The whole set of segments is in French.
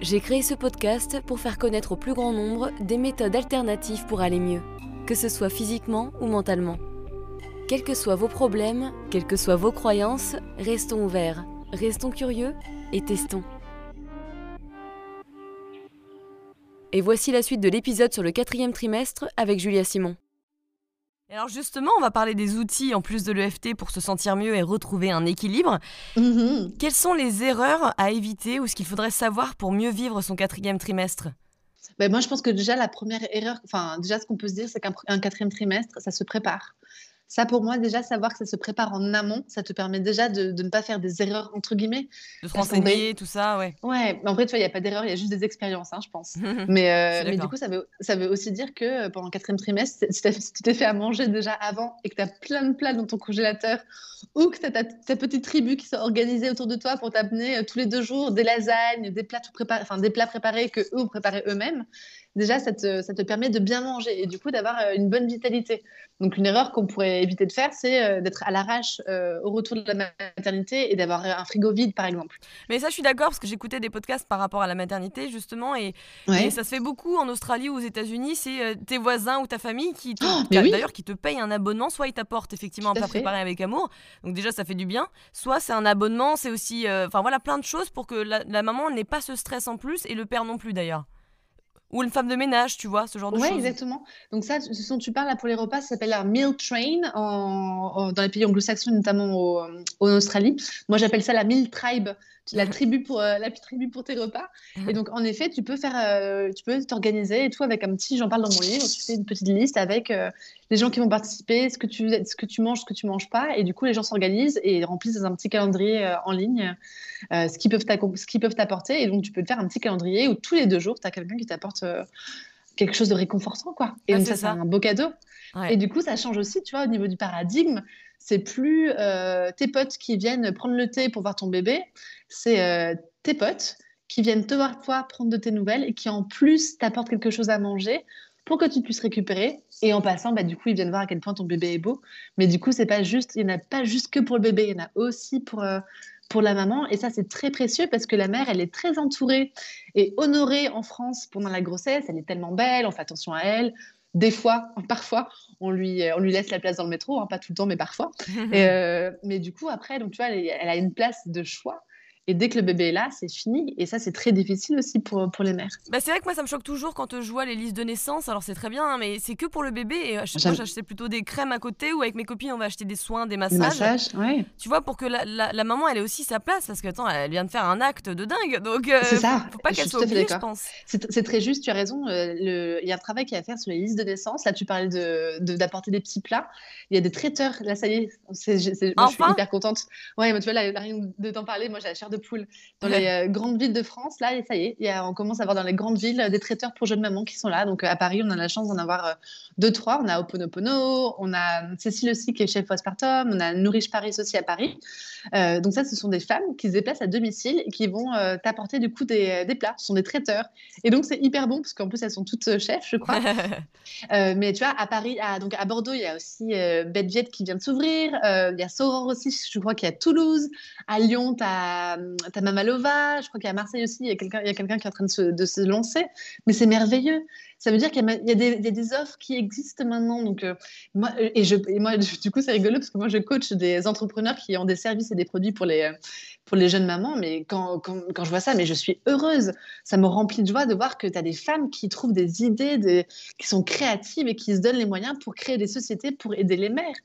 J'ai créé ce podcast pour faire connaître au plus grand nombre des méthodes alternatives pour aller mieux, que ce soit physiquement ou mentalement. Quels que soient vos problèmes, quelles que soient vos croyances, restons ouverts, restons curieux et testons. Et voici la suite de l'épisode sur le quatrième trimestre avec Julia Simon. Alors justement, on va parler des outils en plus de l'EFT pour se sentir mieux et retrouver un équilibre. Mhm. Quelles sont les erreurs à éviter ou ce qu'il faudrait savoir pour mieux vivre son quatrième trimestre? Ben, moi, je pense que déjà, la première erreur, enfin, déjà, ce qu'on peut se dire, c'est qu'un quatrième trimestre, ça se prépare. Ça, pour moi, déjà, savoir que ça se prépare en amont, ça te permet déjà de, de ne pas faire des erreurs, entre guillemets. De qu'en renseigner, tout ça, ouais. Ouais, mais en vrai, tu vois, il n'y a pas d'erreur, il y a juste des expériences, hein, je pense. Mais, euh, mais du coup, ça veut, ça veut aussi dire que euh, pendant le quatrième trimestre, si tu t'es fait à manger déjà avant et que tu as plein de plats dans ton congélateur ou que tu as ta, ta petite tribu qui s'est organisée autour de toi pour t'amener euh, tous les deux jours des lasagnes, des plats, tout préparés, enfin, des plats préparés que eux ont préparés eux-mêmes, déjà, ça te, ça te permet de bien manger et du coup d'avoir euh, une bonne vitalité. Donc, une erreur qu'on pourrait éviter de faire, c'est euh, d'être à l'arrache euh, au retour de la maternité et d'avoir un frigo vide, par exemple. Mais ça, je suis d'accord parce que j'écoutais des podcasts par rapport à la maternité, justement, et, Ouais. et ça se fait beaucoup en Australie ou aux États-Unis. C'est tes voisins ou ta famille qui, te- Oh, oui. d'ailleurs, qui te payent un abonnement. Soit ils t'apportent effectivement un plat préparé avec amour, donc déjà ça fait du bien. Soit c'est un abonnement, c'est aussi, euh, enfin voilà, plein de choses pour que la, la maman n'ait pas ce stress en plus et le père non plus d'ailleurs. Ou une femme de ménage, tu vois, ce genre de Ouais, choses. exactement. Donc ça, ce dont tu parles là pour les repas, ça s'appelle un meal train en, en- dans les pays anglo-saxons, notamment au- en Australie. Moi, j'appelle ça la meal tribe, la tribu pour euh, la tribu pour tes repas. Et donc, en effet, tu peux faire, euh, tu peux t'organiser et tout avec un petit. J'en parle dans mon livre. Tu fais une petite liste avec euh, les gens qui vont participer, ce que tu, ce que tu manges, ce que tu manges pas, et du coup, les gens s'organisent et remplissent dans un petit calendrier euh, en ligne ce qu'ils peuvent ce qu'ils peuvent t'apporter. Et donc, tu peux te faire un petit calendrier où tous les deux jours, tu as quelqu'un qui t'apporte. quelque chose de réconfortant, quoi. Et Ah, donc ça, c'est un beau cadeau. Ouais. Et du coup, ça change aussi, tu vois, au niveau du paradigme. C'est plus euh, tes potes qui viennent prendre le thé pour voir ton bébé, c'est euh, tes potes qui viennent te voir toi prendre de tes nouvelles et qui en plus t'apportent quelque chose à manger pour que tu puisses récupérer. Et en passant, bah, du coup, ils viennent voir à quel point ton bébé est beau. Mais du coup, c'est pas juste, il n'y en a pas juste que pour le bébé, il y en a aussi pour, euh, pour la maman. Et ça, c'est très précieux parce que la mère, elle est très entourée et honorée en France pendant la grossesse. Elle est tellement belle, on fait attention à elle. Des fois, parfois, on lui, on lui laisse la place dans le métro, hein, pas tout le temps, mais parfois. Et, euh, mais du coup, après, donc, tu vois, elle, elle a une place de choix. Et dès que le bébé est là, c'est fini. Et ça, c'est très difficile aussi pour, pour les mères. Bah, c'est vrai que moi ça me choque toujours quand euh, je vois les listes de naissance. Alors c'est très bien, hein, mais c'est que pour le bébé. Et à chaque fois J'aime- j'achetais plutôt des crèmes à côté ou avec mes copines on va acheter des soins, des massages. massage, ouais. Tu vois, pour que la, la- la maman elle ait aussi sa place parce que attends, elle vient de faire un acte de dingue. Donc euh, C'est ça. faut pas qu'elle soit oubliée, je pense. C'est très juste, tu as raison. euh, Il y a un travail qui est à faire sur les listes de naissance. Là, tu parlais d'apporter de, d'apporter des petits plats. Il y a des traiteurs. Là, ça y est. moi, je suis hyper contente. Ouais, mais tu vois, là, là, rien de t'en parler. Moi, j'ai la chair de poule. Dans les euh, grandes villes de France, là, et ça y est, y a, on commence à avoir dans les grandes villes euh, des traiteurs pour jeunes mamans qui sont là. Donc, euh, à Paris, on a la chance d'en avoir deux, trois. On a Oponopono, on a Cécile aussi qui est chef postpartum, on a Nourish Paris aussi à Paris. Euh, donc ça, ce sont des femmes qui se déplacent à domicile et qui vont euh, t'apporter du coup des, des plats. Ce sont des traiteurs. Et donc c'est hyper bon parce qu'en plus elles sont toutes chefs, je crois. Euh, mais tu vois, à Paris, à, donc à Bordeaux, il y a aussi euh, Bedjet qui vient de s'ouvrir. Il y a Soror aussi, je crois qu'il y a Toulouse. À Lyon, tu as, Mamalova. Je crois qu'il y a Marseille aussi. Il y a quelqu'un quelqu'un qui est en train de se, lancer. Mais c'est merveilleux. Ça veut dire qu'il y, a des, offres qui existent maintenant. Donc, euh, moi, et, je, et moi, du coup, c'est rigolo parce que moi, je coach des entrepreneurs qui ont des services et des produits pour les, euh, pour les jeunes mamans. Mais quand, quand, je vois ça, mais je suis heureuse. Ça me remplit de joie de voir que tu as des femmes qui trouvent des idées, qui sont créatives et qui se donnent les moyens pour créer des sociétés pour aider les mères.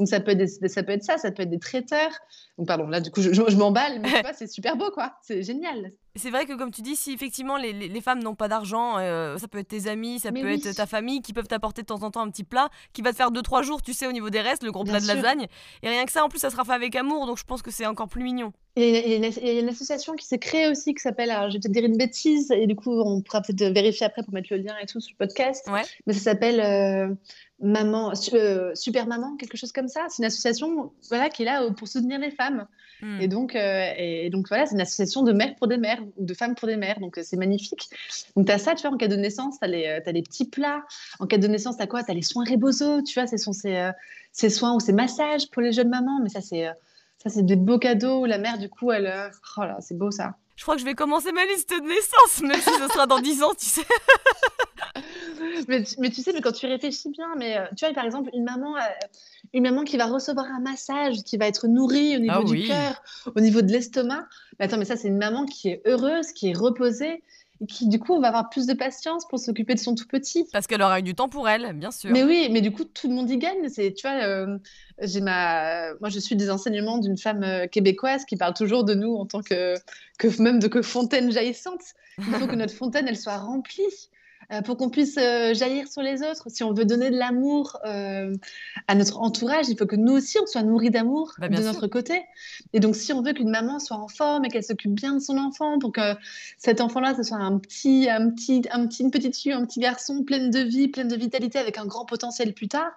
Donc ça peut, être des- ça peut être ça, ça peut être des traiteurs. Donc pardon, là du coup je, je- je m'emballe, mais c'est super beau quoi, c'est génial. C'est vrai que comme tu dis, si effectivement les, les, femmes n'ont pas d'argent, euh, ça peut être tes amis, ça peut être ta famille qui peuvent t'apporter de temps en temps un petit plat qui va te faire 2-3 jours, tu sais, au niveau des restes, le gros plat de lasagne. Et rien que ça, en plus, ça sera fait avec amour, donc je pense que c'est encore plus mignon. Et il y, a une association qui s'est créée aussi qui s'appelle, alors je vais peut-être dire une bêtise, et du coup on pourra peut-être vérifier après pour mettre le lien et tout sur le podcast, mais ça s'appelle euh, Maman, euh, Super Maman, quelque chose comme ça. C'est une association voilà, qui est là pour soutenir les femmes. Hmm. Et, donc, euh, et donc voilà, c'est une association de mères pour des mères ou de femmes pour des mères. Donc c'est magnifique. Donc tu as ça, tu vois, en cas de naissance, tu as, as, les petits plats. En cas de naissance, tu as quoi? Tu as les soins Rebozo, tu vois, ce sont ces, ces soins ou ces massages pour les jeunes mamans. Mais ça, c'est c'est des beaux cadeaux. La mère, du coup, elle. Euh, oh là, c'est beau ça. Je crois que je vais commencer ma liste de naissance, même si ce sera dans 10 ans, tu sais. mais, tu sais, mais quand tu réfléchis bien, mais euh, tu vois, par exemple, une maman, euh, une maman qui va recevoir un massage, qui va être nourrie au niveau ah du cœur, au niveau de l'estomac. Mais attends, mais ça, c'est une maman qui est heureuse, qui est reposée, qui du coup va avoir plus de patience pour s'occuper de son tout petit. Parce qu'elle aura eu du temps pour elle, bien sûr. Mais oui, mais du coup tout le monde y gagne. C'est, tu vois, euh, j'ai ma, moi je suis des enseignements d'une femme euh, québécoise qui parle toujours de nous en tant que, que même de que fontaine jaillissante. Il faut que notre fontaine elle soit remplie. Euh, pour qu'on puisse euh, jaillir sur les autres. Si on veut donner de l'amour euh, à notre entourage, il faut que nous aussi, on soit nourris d'amour bah, de notre côté. Et donc, si on veut qu'une maman soit en forme et qu'elle s'occupe bien de son enfant, pour que cet enfant-là, ce soit un petit, un petit, un petit, une petite fille, un petit garçon pleine de vie, pleine de vitalité, avec un grand potentiel plus tard,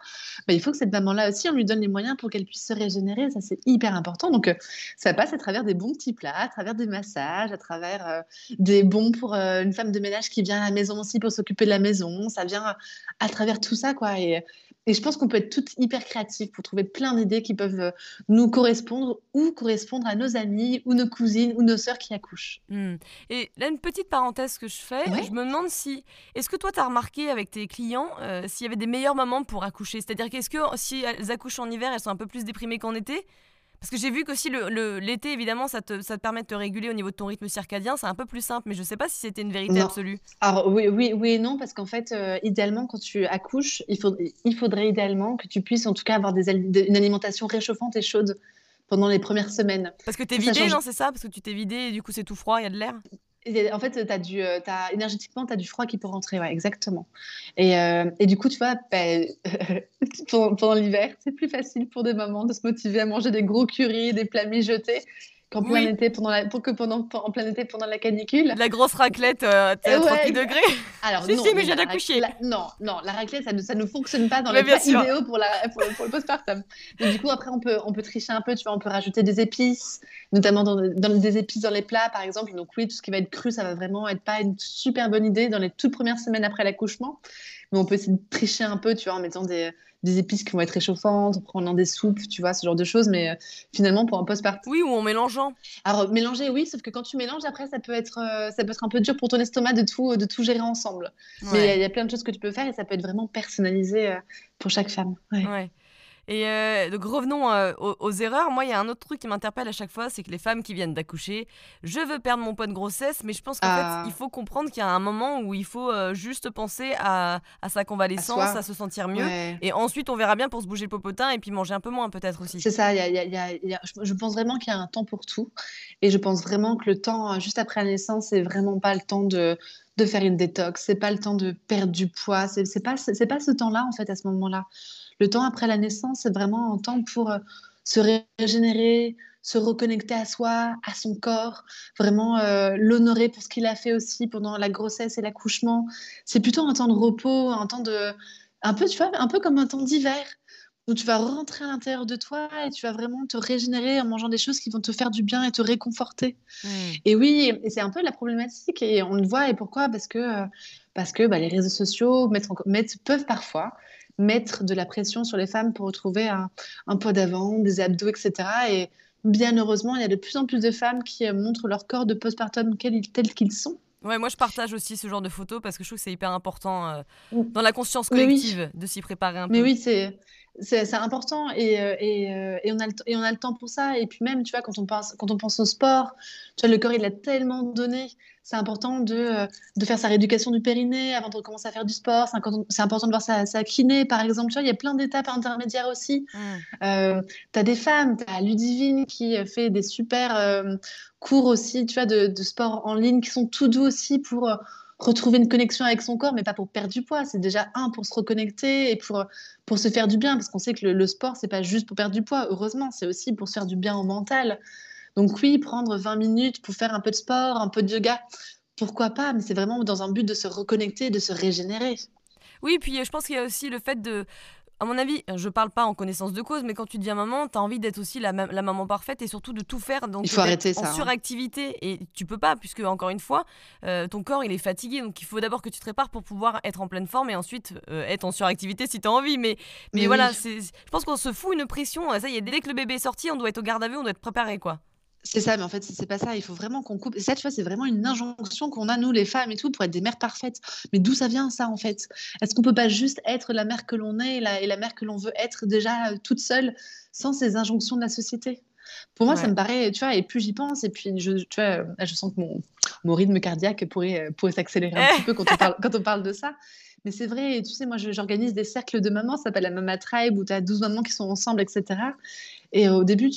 bah, il faut que cette maman-là aussi, on lui donne les moyens pour qu'elle puisse se régénérer. Ça, c'est hyper important. Donc, ça passe à travers des bons petits plats, à travers des massages, à travers des bons pour une femme de ménage qui vient à la maison aussi pour se s'occuper de la maison, ça vient à travers tout ça, quoi. Et, et je pense qu'on peut être toutes hyper créatives pour trouver plein d'idées qui peuvent euh, nous correspondre ou correspondre à nos amis ou nos cousines ou nos sœurs qui accouchent. Mmh. Et là, une petite parenthèse que je fais, je me demande si, est-ce que toi, tu as remarqué avec tes clients euh, s'il y avait des meilleurs moments pour accoucher? C'est-à-dire qu'est-ce que si elles accouchent en hiver, elles sont un peu plus déprimées qu'en été? Parce que j'ai vu qu'aussi l'été, le, l'été évidemment, ça te, ça te permet de te réguler au niveau de ton rythme circadien. C'est un peu plus simple, mais je ne sais pas si c'était une vérité absolue. Alors oui, oui, oui et non, parce qu'en fait, euh, idéalement, quand tu accouches, il, faut, il faudrait idéalement que tu puisses en tout cas avoir des, une alimentation réchauffante et chaude pendant les premières semaines. Parce que tu es vidé, non, c'est ça? Parce que tu t'es vidé et du coup c'est tout froid, il y a de l'air? En fait, as du, euh, as, énergétiquement, tu as du froid qui peut rentrer, ouais, exactement. Et, euh, et du coup, tu vois, ben, pendant, l'hiver, c'est plus facile pour des mamans de se motiver à manger des gros currys, des plats mijotés, qu'en plein été pendant la, pour que pendant en plein été pendant la canicule. La grosse raclette euh, à 38 degrés. Alors si, non, si, mais j'ai accouché. Non, non, la raclette ça ne, ça ne fonctionne pas dans les plats idéaux pour la pour, le postpartum. Donc du coup après on peut on peut tricher un peu, tu vois, on peut rajouter des épices, notamment dans, dans, des épices dans les plats par exemple. Donc oui, tout ce qui va être cru, ça va vraiment être pas une super bonne idée dans les toutes premières semaines après l'accouchement. Mais on peut essayer de tricher un peu, tu vois, en mettant des des épices qui vont être réchauffantes, en prenant des soupes, tu vois, ce genre de choses. Mais euh, finalement, pour un postpartum. Oui, ou en mélangeant. Alors, mélanger, oui, sauf que quand tu mélanges, après, ça peut être, euh, ça peut être un peu dur pour ton estomac de tout, de tout gérer ensemble. Mais il y, a plein de choses que tu peux faire et ça peut être vraiment personnalisé euh, pour chaque femme. ouais. Et euh, donc revenons euh, aux, erreurs. Moi, il y a un autre truc qui m'interpelle à chaque fois, c'est que les femmes qui viennent d'accoucher, je veux perdre mon poids de grossesse, mais je pense qu'en fait, ah. il faut comprendre qu'il y a un moment où il faut euh, juste penser à, sa convalescence, à, se sentir mieux. Et ensuite, on verra bien pour se bouger le popotin et puis manger un peu moins peut-être aussi. C'est ça, je pense vraiment qu'il y a un temps pour tout. Et je pense vraiment que le temps, juste après la naissance, c'est vraiment pas le temps de, de faire une détox, c'est pas le temps de perdre du poids, c'est pas, pas ce temps-là en fait à ce moment-là. Le temps après la naissance, c'est vraiment un temps pour euh, se régénérer, se reconnecter à soi, à son corps, vraiment euh, l'honorer pour ce qu'il a fait aussi pendant la grossesse et l'accouchement. C'est plutôt un temps de repos, un temps de, un peu, tu vois, un peu comme un temps d'hiver où tu vas rentrer à l'intérieur de toi et tu vas vraiment te régénérer en mangeant des choses qui vont te faire du bien et te réconforter. Mmh. Et oui, c'est un peu la problématique et on le voit et pourquoi? Parce que, euh, parce que bah, les réseaux sociaux peuvent parfois mettre de la pression sur les femmes pour retrouver un, un poids d'avant, des abdos, etc. Et bien heureusement, il y a de plus en plus de femmes qui euh, montrent leur corps de postpartum tels qu'ils sont. Ouais, moi je partage aussi ce genre de photos parce que je trouve que c'est hyper important euh, mm. dans la conscience collective de s'y préparer un peu. Mais oui, c'est c'est important et, euh, et, et, on a le, et on a le temps pour ça. Et puis même, tu vois, quand on pense, quand on pense au sport, tu vois, le corps, il a tellement donné c'est important de, euh, de faire sa rééducation du périnée avant de recommencer à faire du sport. C'est important de voir sa, sa, kiné, par exemple. Tu vois, il y a plein d'étapes intermédiaires aussi. Mmh. Euh, tu as des femmes, tu as Ludivine qui fait des super euh, cours aussi, tu vois, de, de sport en ligne qui sont tout doux aussi pour retrouver une connexion avec son corps, mais pas pour perdre du poids. C'est déjà un pour se reconnecter et pour, pour se faire du bien, parce qu'on sait que le, le sport, c'est pas juste pour perdre du poids, heureusement, c'est aussi pour se faire du bien au mental. Donc oui, prendre 20 minutes pour faire un peu de sport, un peu de yoga, pourquoi pas, mais c'est vraiment dans un but de se reconnecter, de se régénérer. Oui, puis je pense qu'il y a aussi le fait de à mon avis, je parle pas en connaissance de cause, mais quand tu deviens maman, tu as envie d'être aussi la, la, maman parfaite et surtout de tout faire. Donc il faut arrêter ça. En hein. suractivité. Et tu peux pas, puisque encore une fois, euh, ton corps il est fatigué. Donc il faut d'abord que tu te prépares pour pouvoir être en pleine forme et ensuite euh, être en suractivité si tu as envie. Mais, mais, voilà, je pense qu'on se fout une pression. Ça y est, dès que le bébé est sorti, on doit être au garde à vue, on doit être préparé. quoi. C'est ça, mais en fait, c'est pas ça. Il faut vraiment qu'on coupe. Et ça, tu vois, c'est vraiment une injonction qu'on a, nous, les femmes et tout, pour être des mères parfaites. Mais d'où ça vient, ça, en fait? Est-ce qu'on peut pas juste être la mère que l'on est et la, et la mère que l'on veut être déjà euh, toute seule, sans ces injonctions de la société? Pour moi, ça me paraît, tu vois, et plus j'y pense, et puis, je, tu vois, je sens que mon, mon rythme cardiaque pourrait, euh, pourrait s'accélérer un petit peu quand on, parle, quand on parle de ça. Mais c'est vrai, tu sais, moi, j'organise des cercles de mamans, ça s'appelle la Mama Tribe, où tu as 12 mamans qui sont ensemble, etc. Et au début,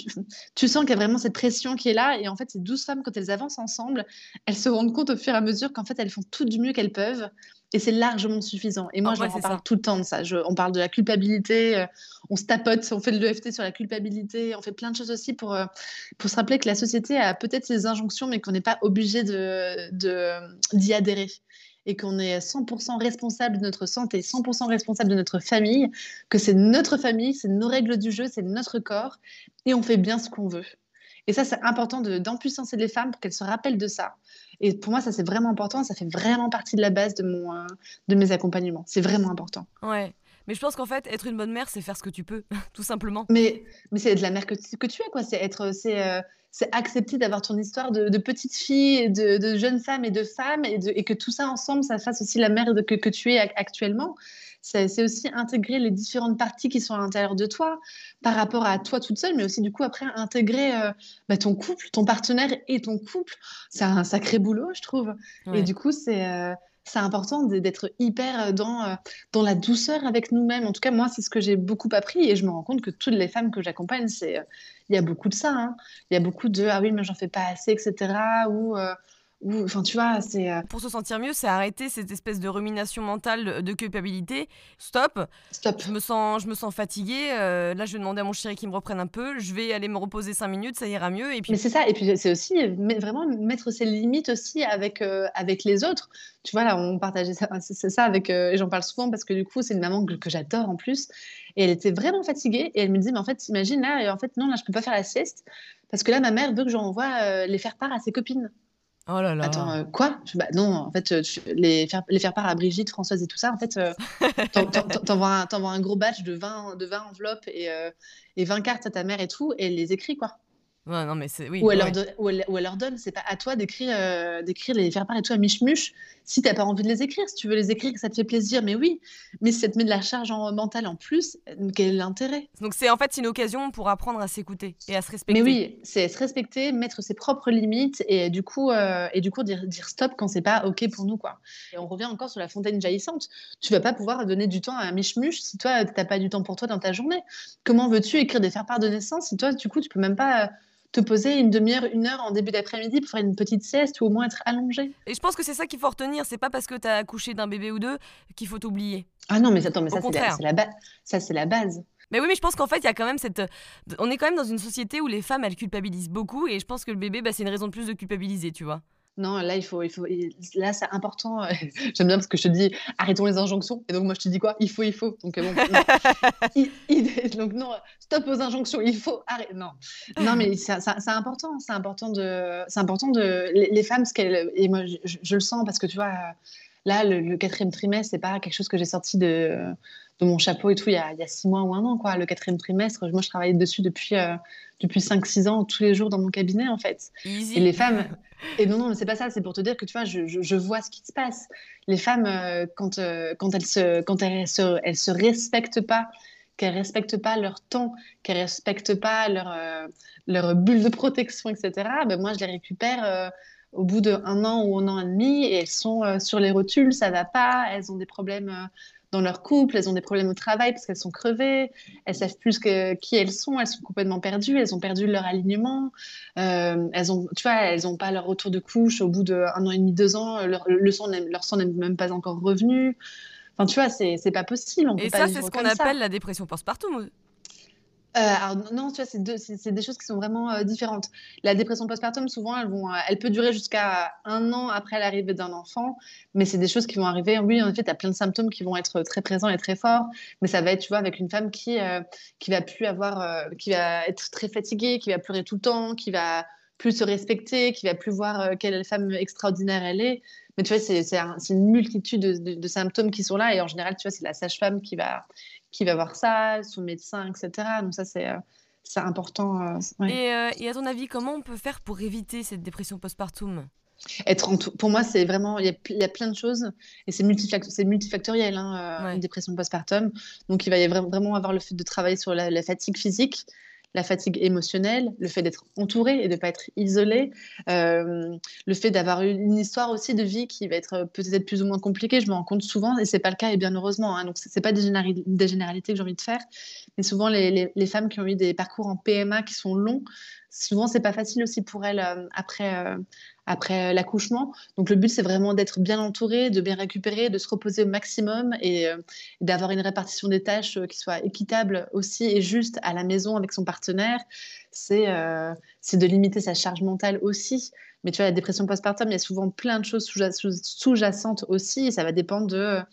tu, sens qu'il y a vraiment cette pression qui est là. Et en fait, ces douze femmes, quand elles avancent ensemble, elles se rendent compte au fur et à mesure qu'en fait, elles font tout du mieux qu'elles peuvent. Et c'est largement suffisant. Et moi, je parle tout le temps de ça. on parle de la culpabilité, euh, on se tapote, on fait de l'EFT sur la culpabilité, on fait plein de choses aussi pour, euh, pour se rappeler que la société a peut-être ses injonctions, mais qu'on n'est pas obligé d'y de, adhérer et qu'on est 100% responsable de notre santé, 100% responsable de notre famille, que c'est notre famille, c'est nos règles du jeu, c'est notre corps, et on fait bien ce qu'on veut. Et ça, c'est important d'empuissancer les femmes pour qu'elles se rappellent de ça. Et pour moi, ça, c'est vraiment important. Ça fait vraiment partie de la base de, mon, euh, de mes accompagnements. C'est vraiment important. Ouais. Mais je pense qu'en fait, être une bonne mère, c'est faire ce que tu peux, tout simplement. Mais, mais c'est de la mère que tu, que tu es, quoi. C'est être, c'est, euh, c'est accepter d'avoir ton histoire de, petite fille, de, de, jeune femme et de femme, et, et, que tout ça ensemble, ça fasse aussi la mère que, que tu es actuellement. C'est aussi intégrer les différentes parties qui sont à l'intérieur de toi par rapport à toi toute seule, mais aussi du coup après intégrer euh, bah, ton couple, ton partenaire et ton couple. C'est un sacré boulot, je trouve. Et du coup, c'est euh, c'est important d'être hyper euh, dans, euh, dans la douceur avec nous-mêmes. En tout cas, moi, c'est ce que j'ai beaucoup appris et je me rends compte que toutes les femmes que j'accompagne, c'est euh, il y a beaucoup de ça. Hein. Il y a beaucoup de ah oui, mais j'en fais pas assez, etc. Ou Enfin, tu vois, c'est. Euh, Pour se sentir mieux, c'est arrêter cette espèce de rumination mentale de culpabilité. Stop. Stop. Je me sens, je me sens fatiguée. Euh, là, je vais demander à mon chéri qu'il me reprenne un peu. Je vais aller me reposer cinq minutes, ça ira mieux. Et puis. Mais c'est ça. Et puis c'est aussi vraiment mettre ses limites aussi avec euh, avec les autres. Tu vois là, on partageait ça, c'est ça avec. et j'en parle souvent parce que du coup, c'est une maman que, que j'adore en plus. Et elle était vraiment fatiguée. Et elle me dit, mais en fait, imagine là, et en fait non, là, je peux pas faire la sieste parce que là, ma mère veut que j'envoie les faire part à ses copines. Oh là là. Attends, euh, quoi? Bah, Non, en fait, euh, les, faire, les faire part à Brigitte, Françoise et tout ça, en fait, euh, t'envoies un, un, gros batch de 20, de 20 enveloppes et, et 20 cartes à ta mère et tout, et elle les écrit, quoi non, mais c'est oui. Ou elle, leur donne, ou elle, leur donne, c'est pas à toi d'écrire, euh, d'écrire les faire part et tout à miche-muche si t'as pas envie de les écrire. Si tu veux les écrire, que ça te fait plaisir, mais oui. Mais si ça te met de la charge en, mentale en plus, quel est l'intérêt? Donc c'est en fait une occasion pour apprendre à s'écouter et à se respecter. Mais oui, c'est se respecter, mettre ses propres limites et du coup, euh, et du coup dire, dire stop quand c'est pas ok pour nous quoi. Et on revient encore sur la fontaine jaillissante. Tu vas pas pouvoir donner du temps à un miche-muche si toi t'as pas du temps pour toi dans ta journée. Comment veux-tu écrire des faire part de naissance si toi du coup tu peux même pas te poser une demi-heure, une heure en début d'après-midi pour faire une petite sieste ou au moins être allongé. Et je pense que c'est ça qu'il faut retenir. C'est pas parce que tu as accouché d'un bébé ou deux qu'il faut t'oublier. Ah non, mais attends, mais ça, c'est la, la ça, c'est la base. Mais oui, mais je pense qu'en fait, il y a quand même cette. On est quand même dans une société où les femmes, elles culpabilisent beaucoup. Et je pense que le bébé, bah, c'est une raison de plus de culpabiliser, tu vois. Non, là, il faut, il faut, là, c'est important. J'aime bien parce que je te dis, arrêtons les injonctions. Et donc, moi, je te dis quoi? Il faut, il faut. Donc, bon, donc, non, stop aux injonctions. Il faut arrêter. Non, non, mais c'est important. C'est important de, c'est important de, les, femmes, ce qu'elles, et moi, je, le sens parce que tu vois, là, le, quatrième trimestre, c'est pas quelque chose que j'ai sorti de, de mon chapeau et tout il y, a, il y a six mois ou un an, quoi. Le quatrième trimestre, moi, je travaillais dessus depuis, euh, depuis 5-6 ans, tous les jours dans mon cabinet, en fait. Et les femmes, et non, non, mais c'est pas ça, c'est pour te dire que tu vois, je, je, vois ce qui se passe. Les femmes, euh, quand, euh, quand, elles se, quand elles, se, elles se respectent pas, qu'elles respectent pas leur temps, qu'elles respectent pas leur, euh, leur bulle de protection, etc., ben moi, je les récupère au bout d'un an ou un an et demi et elles sont euh, sur les rotules, ça va pas, elles ont des problèmes euh, dans leur couple, elles ont des problèmes au travail parce qu'elles sont crevées, elles savent plus que, qui elles sont, elles sont complètement perdues, elles ont perdu leur alignement, euh, elles ont, tu vois, elles n'ont pas leur retour de couche au bout d'un an et demi, deux ans, leur, le sang, leur sang n'est même pas encore revenu. Enfin, tu vois, c'est pas possible. et ça, c'est ce qu'on appelle la dépression postpartum. Euh, alors non, tu vois, c'est des choses qui sont vraiment euh, différentes. La dépression postpartum, souvent, elle, euh, peut durer jusqu'à un an après l'arrivée d'un enfant, mais c'est des choses qui vont arriver. Oui, en effet, tu as plein de symptômes qui vont être très présents et très forts, mais ça va être, tu vois, avec une femme qui, qui va plus avoir, qui va être très fatiguée, qui va pleurer tout le temps, qui va plus se respecter, qui va plus voir quelle femme extraordinaire elle est. Mais tu vois, c'est une multitude de, de, symptômes qui sont là, et en général, tu vois, c'est la sage-femme qui va qui va voir ça, son médecin, etc. Donc ça, c'est euh, c'est important. Euh, euh, et, à ton avis, comment on peut faire pour éviter cette dépression postpartum? Être Pour moi, c'est vraiment, il y, a, plein de choses et c'est multifactoriel, hein, une dépression postpartum. Donc, il va y avoir, vraiment avoir le fait de travailler sur la fatigue physique, la fatigue émotionnelle, le fait d'être entouré et de ne pas être isolé, euh, le fait d'avoir une histoire aussi de vie qui va être euh, peut-être plus ou moins compliquée, je me rends compte souvent, et c'est pas le cas, et bien heureusement. Hein, donc, pas des, généralités que j'ai envie de faire, mais souvent, les, femmes qui ont eu des parcours en PMA qui sont longs, souvent, c'est pas facile aussi pour elles euh, après, après l'accouchement. Donc le but, c'est vraiment d'être bien entouré, de bien récupérer, de se reposer au maximum et, euh, d'avoir une répartition des tâches euh, qui soit équitable aussi et juste à la maison avec son partenaire. C'est euh, de limiter sa charge mentale aussi. Mais tu vois, la dépression postpartum, il y a souvent plein de choses sous-jacentes aussi et ça va dépendre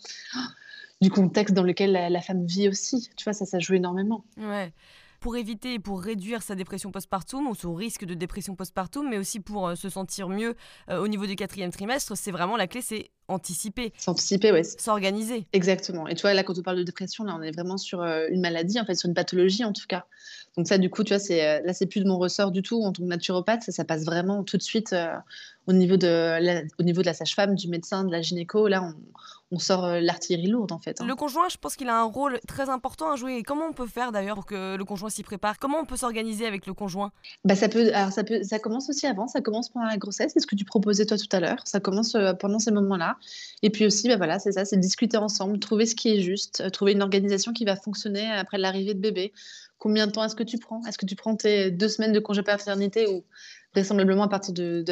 du contexte dans lequel la, la, femme vit aussi. Tu vois, ça, ça joue énormément. Ouais pour éviter et pour réduire sa dépression postpartum ou son risque de dépression postpartum, mais aussi pour euh, se sentir mieux euh, au niveau du quatrième trimestre, c'est vraiment la clé, c'est anticiper. S'anticiper, oui. S'organiser. Exactement. Et tu vois, là, quand on parle de dépression, là, on est vraiment sur euh, une maladie, en fait, sur une pathologie en tout cas. Donc ça, du coup, tu vois, c'est, là, c'est plus de mon ressort du tout en tant que naturopathe. Ça, ça passe vraiment tout de suite au, niveau de la, au niveau de la sage-femme, du médecin, de la gynéco. Là, on, on sort euh, l'artillerie lourde en fait. Hein. Le conjoint, je pense qu'il a un rôle très important à jouer. Et comment on peut faire d'ailleurs pour que le conjoint s'y prépare? Comment on peut s'organiser avec le conjoint? Bah, ça, peut, alors, ça, peut, ça commence aussi avant, ça commence pendant la grossesse, c'est ce que tu proposais toi tout à l'heure. Ça commence euh, pendant ces moments-là. Et puis aussi, bah, voilà, c'est ça, c'est discuter ensemble, trouver ce qui est juste, euh, trouver une organisation qui va fonctionner après l'arrivée de bébé. Combien de temps est-ce que tu prends? Est-ce que tu prends tes deux semaines de congé paternité ou vraisemblablement à partir de,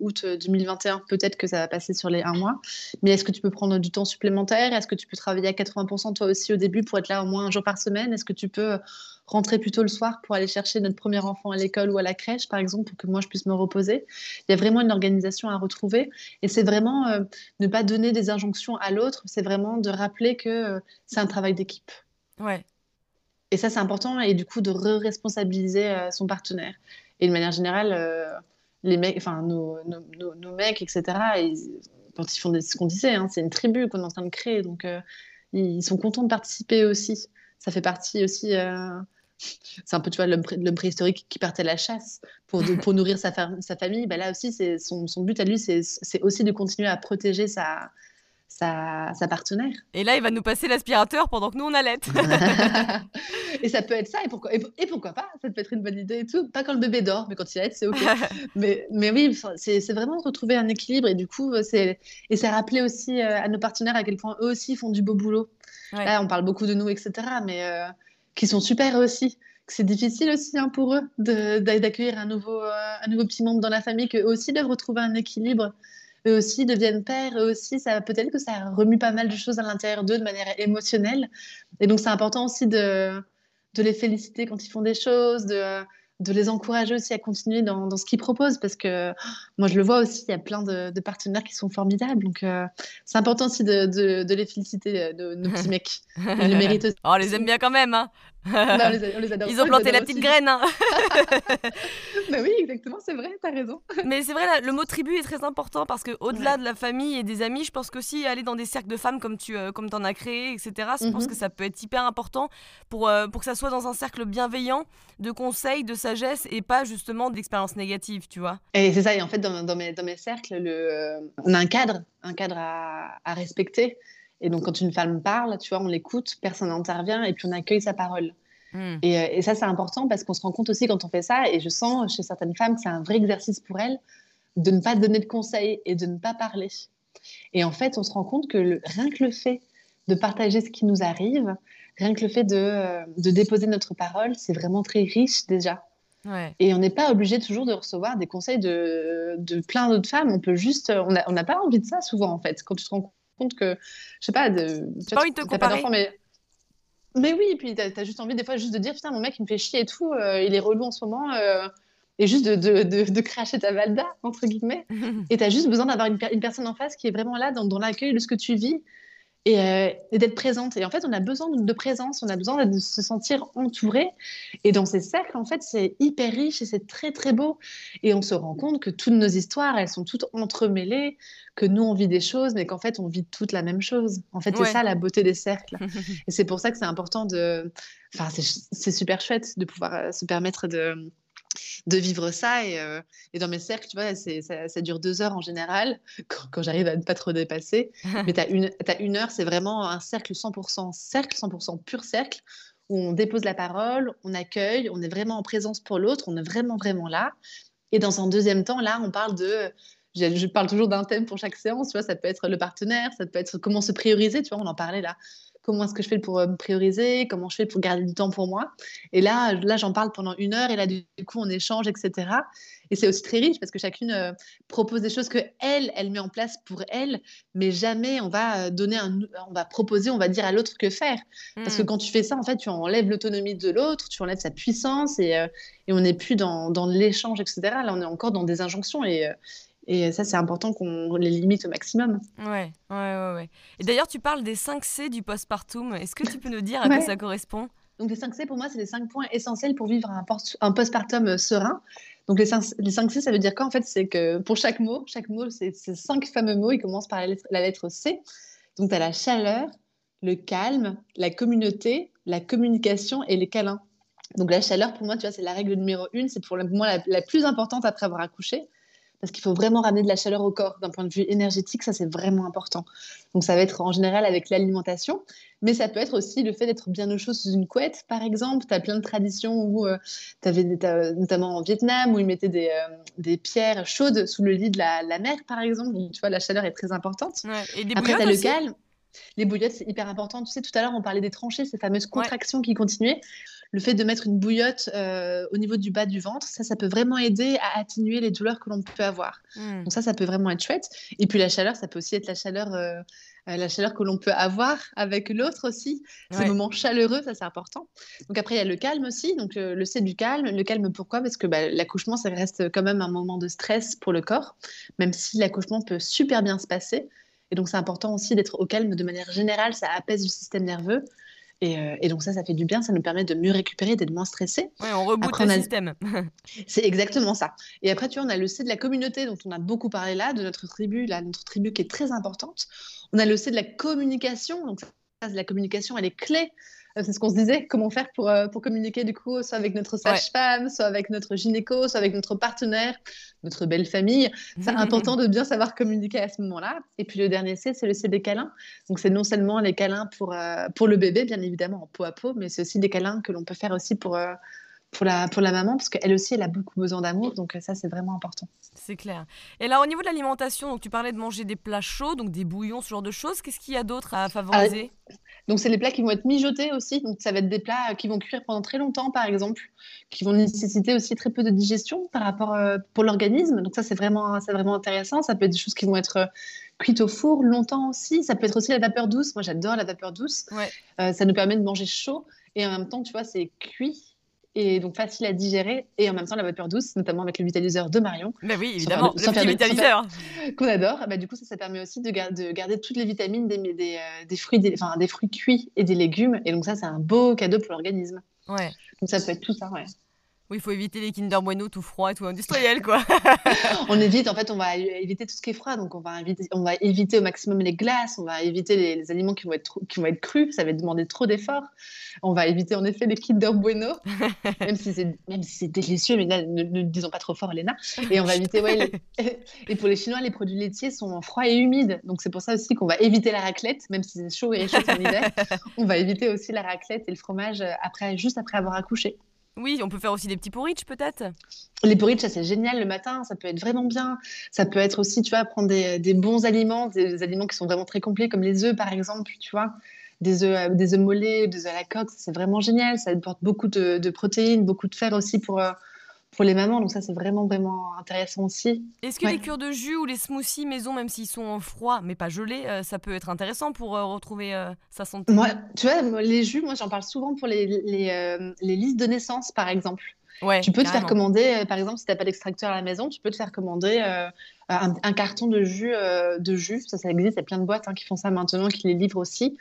août 2021, euh, peut-être que ça va passer sur les un mois. Mais est-ce que tu peux prendre du temps supplémentaire? Est-ce que tu peux travailler à 80% toi aussi au début pour être là au moins un jour par semaine? Est-ce que tu peux rentrer plus tôt le soir pour aller chercher notre premier enfant à l'école ou à la crèche, par exemple, pour que moi je puisse me reposer? Il y a vraiment une organisation à retrouver. Et c'est vraiment euh, ne pas donner des injonctions à l'autre, c'est vraiment de rappeler que euh, c'est un travail d'équipe. Ouais. Et ça, c'est important, et du coup, de re-responsabiliser son partenaire. Et de manière générale, euh, les mecs, enfin, nos, nos, nos, mecs, etc., quand ils font ce qu'on disait, hein, c'est une tribu qu'on est en train de créer. Donc, euh, ils sont contents de participer aussi. Ça fait partie aussi. Euh, c'est un peu, tu vois, l'homme préhistorique qui partait à la chasse pour, pour nourrir sa, sa famille. Bah là aussi, son, son but à lui, c'est aussi de continuer à protéger sa, sa, partenaire. Et là, il va nous passer l'aspirateur pendant que nous, on allait. et ça peut être ça, et pourquoi, et, pourquoi pas Ça peut être une bonne idée et tout. Pas quand le bébé dort, mais quand il allait, c'est OK. mais, mais oui, c'est vraiment retrouver un équilibre, et du coup, c'est rappeler aussi euh, à nos partenaires à quel point eux aussi font du beau boulot. Là, on parle beaucoup de nous, etc., mais euh, qui sont super aussi c'est difficile aussi hein, pour eux d'accueillir un nouveau, euh, un nouveau petit membre dans la famille, qu'eux aussi doivent retrouver un équilibre eux aussi deviennent pères, eux aussi, ça peut-être que ça remue pas mal de choses à l'intérieur d'eux de manière émotionnelle. Et donc, c'est important aussi de, de les féliciter quand ils font des choses, de, de les encourager aussi à continuer dans, dans ce qu'ils proposent parce que moi je le vois aussi, il y a plein de, de partenaires qui sont formidables. Donc euh, c'est important aussi de, de, les féliciter, de, nos petits mecs. Ils le méritent aussi. Oh, on les aime bien quand même. Hein ils ont planté la petite graine. Hein. bah oui, exactement, c'est vrai, t'as raison. Mais c'est vrai, le mot tribu est très important parce que au-delà de la famille et des amis, je pense qu'aussi aller dans des cercles de femmes comme tu euh, comme en as créé, etc. Je pense mhm. que ça peut être hyper important pour, euh, pour que ça soit dans un cercle bienveillant de conseils, de sagesse et pas justement d'expériences négatives, tu vois. Et c'est ça, et en fait, dans, dans, mes, dans mes cercles, le, euh, on a un cadre, un cadre à, à respecter. Et donc, quand une femme parle, tu vois, on l'écoute, personne n'intervient et puis on accueille sa parole. Hmm. Et, et, ça, c'est important parce qu'on se rend compte aussi quand on fait ça, et je sens chez certaines femmes que c'est un vrai exercice pour elles, de ne pas donner de conseils et de ne pas parler. Et en fait, on se rend compte que rien que le fait de partager ce qui nous arrive, rien que le fait de, euh, de déposer notre parole, c'est vraiment très riche déjà. Et on n'est pas obligé toujours de recevoir des conseils de, de plein d'autres femmes. On peut juste, on n'a pas envie de ça souvent en fait. Quand tu te rends compte que, je sais pas, de, tu pas de te comparer. mais mais oui, puis tu as, juste envie des fois juste de dire putain mon mec il me fait chier et tout, euh, il est relou en ce moment. Euh, et juste de, de, de, cracher ta valda, entre guillemets. et tu as juste besoin d'avoir une, une, personne en face qui est vraiment là dans, dans l'accueil de ce que tu vis euh, et, d'être présente. Et en fait, on a besoin de présence, on a besoin de se sentir entouré. Et dans ces cercles, en fait, c'est hyper riche et c'est très, très beau. Et on se rend compte que toutes nos histoires, elles sont toutes entremêlées, que nous, on vit des choses, mais qu'en fait, on vit toutes la même chose. En fait, c'est ça la beauté des cercles. et c'est pour ça que c'est important de... Enfin, c'est super chouette de pouvoir euh, se permettre de de vivre ça. Et, euh, et, dans mes cercles, tu vois, ça, ça, dure deux heures en général, quand, j'arrive à ne pas trop dépasser. Mais tu as une, as une heure, c'est vraiment un cercle 100% cercle, 100% pur cercle, où on dépose la parole, on accueille, on est vraiment en présence pour l'autre, on est vraiment, vraiment là. Et dans un deuxième temps, là, on parle de... Je, parle toujours d'un thème pour chaque séance, tu vois, ça peut être le partenaire, ça peut être comment se prioriser, tu vois, on en parlait là comment est-ce que je fais pour euh, me prioriser, comment je fais pour garder du temps pour moi. Et là, là j'en parle pendant une heure et là, du coup, on échange, etc. Et c'est aussi très riche parce que chacune euh, propose des choses que elle, elle met en place pour elle, mais jamais on va euh, donner un, on va proposer, on va dire à l'autre que faire. Parce que mmh. quand tu fais ça, en fait, tu enlèves l'autonomie de l'autre, tu enlèves sa puissance et, et on n'est plus dans, dans l'échange, etc. Là, on est encore dans des injonctions et, et ça, c'est important qu'on les limite au maximum. Ouais, ouais, ouais. Et d'ailleurs, tu parles des 5 C du postpartum. Est-ce que tu peux nous dire à quoi ça correspond? Donc, les 5 C, pour moi, c'est les 5 points essentiels pour vivre un, un postpartum serein. Donc, les 5, les 5 C, ça veut dire quoi? En fait, c'est que pour chaque mot, chaque mot, c'est ces 5 fameux mots, ils commencent par la lettre, la lettre C. Donc, tu as la chaleur, le calme, la communauté, la communication et les câlins. Donc, la chaleur, pour moi, tu vois, c'est la règle numéro une. C'est pour moi la, la plus importante après avoir accouché parce qu'il faut vraiment ramener de la chaleur au corps d'un point de vue énergétique, ça c'est vraiment important. Donc ça va être en général avec l'alimentation, mais ça peut être aussi le fait d'être bien au chaud sous une couette, par exemple. Tu as plein de traditions où euh, tu avais notamment en Vietnam où ils mettaient des, euh, des pierres chaudes sous le lit de la, la mer, par exemple. Donc, tu vois, la chaleur est très importante. Et des Après, tu as le calme. Les bouillottes, c'est hyper important. Tu sais, tout à l'heure, on parlait des tranchées, ces fameuses contractions qui continuaient le fait de mettre une bouillotte euh, au niveau du bas du ventre, ça, ça peut vraiment aider à atténuer les douleurs que l'on peut avoir. Hmm. Donc ça, ça peut vraiment être chouette. Et puis la chaleur, ça peut aussi être la chaleur, euh, euh, la chaleur que l'on peut avoir avec l'autre aussi. Ces moments chaleureux, ça c'est important. Donc après, il y a le calme aussi. Donc le C du calme. Le calme, pourquoi? Parce que bah, l'accouchement, ça reste quand même un moment de stress pour le corps, même si l'accouchement peut super bien se passer. Et donc c'est important aussi d'être au calme de manière générale. Ça apaise le système nerveux. Euh, et, donc ça, ça fait du bien, ça nous permet de mieux récupérer, d'être moins stressé. Oui, on reboot le système. C'est exactement ça. Et après, tu vois, on a le C de la communauté dont on a beaucoup parlé là, de notre tribu, là, notre tribu qui est très importante. On a le C de la communication, donc ça, la communication, elle est clé c'est ce qu'on se disait, comment faire pour, euh, pour communiquer du coup, soit avec notre sage-femme, soit avec notre gynéco, soit avec notre partenaire, notre belle famille. C'est important de bien savoir communiquer à ce moment-là. Et puis le dernier C, c'est le C des câlins. Donc c'est non seulement les câlins pour, euh, pour le bébé, bien évidemment, en peau à peau, mais c'est aussi des câlins que l'on peut faire aussi pour, pour la, pour la maman, parce qu'elle aussi, elle a beaucoup besoin d'amour, donc ça, c'est vraiment important. C'est clair. Et là, au niveau de l'alimentation, tu parlais de manger des plats chauds, donc des bouillons, ce genre de choses. Qu'est-ce qu'il y a d'autre à favoriser? Donc, c'est les plats qui vont être mijotés aussi. Donc, ça va être des plats qui vont cuire pendant très longtemps, par exemple, qui vont nécessiter aussi très peu de digestion par rapport euh, pour l'organisme. Donc, ça, c'est vraiment, vraiment intéressant. Ça peut être des choses qui vont être euh, cuites au four longtemps aussi. Ça peut être aussi la vapeur douce. Moi, j'adore la vapeur douce. Euh, ça nous permet de manger chaud et en même temps, tu vois, c'est cuit et donc facile à digérer et en même temps la vapeur douce, notamment avec le vitaliseur de Marion. Mais oui, évidemment, le petit vitaliseur qu'on adore. Bah, du coup, ça, ça permet aussi de, de garder toutes les vitamines des, des, euh, des fruits, des, enfin, des fruits cuits et des légumes. Et donc ça, c'est un beau cadeau pour l'organisme. Ouais. Donc ça peut être tout ça, ouais. Oui, il faut éviter les Kinder Bueno tout froid et tout industriel, quoi. on évite, en fait, on va éviter tout ce qui est froid. Donc, on va, éviter, on va éviter au maximum les glaces, on va éviter les, aliments qui vont, être, qui vont être crus, ça va demander trop d'efforts. On va éviter, en effet, les Kinder Bueno, même si c'est, même si c'est délicieux, mais là, ne, ne, disons pas trop fort, Léna. Et on va éviter, ouais, et pour les Chinois, les produits laitiers sont froids et humides. Donc, c'est pour ça aussi qu'on va éviter la raclette, même si c'est chaud et chaud en hiver. on va éviter aussi la raclette et le fromage après, juste après avoir accouché. Oui, on peut faire aussi des petits porridge peut-être. Les porridge, ça c'est génial le matin, ça peut être vraiment bien. Ça peut être aussi, tu vois, prendre des, bons aliments, des, aliments qui sont vraiment très complets, comme les œufs par exemple, tu vois. Des œufs, euh, des œufs mollets, des œufs à la coque, c'est vraiment génial. Ça apporte beaucoup de, protéines, beaucoup de fer aussi pour, euh, pour les mamans. Donc ça, c'est vraiment, vraiment intéressant aussi. Est-ce que les cures de jus ou les smoothies maison, même s'ils sont froids, mais pas gelés, euh, ça peut être intéressant pour euh, retrouver euh, sa santé? Moi, tu vois, les jus, moi, j'en parle souvent pour les, les, les, listes de naissance, par exemple. Ouais, tu peux te faire commander, par exemple, si tu n'as pas d'extracteur à la maison, tu peux te faire commander un, carton de jus, de jus. Ça, ça existe, il y a plein de boîtes hein, qui font ça maintenant, qui les livrent aussi.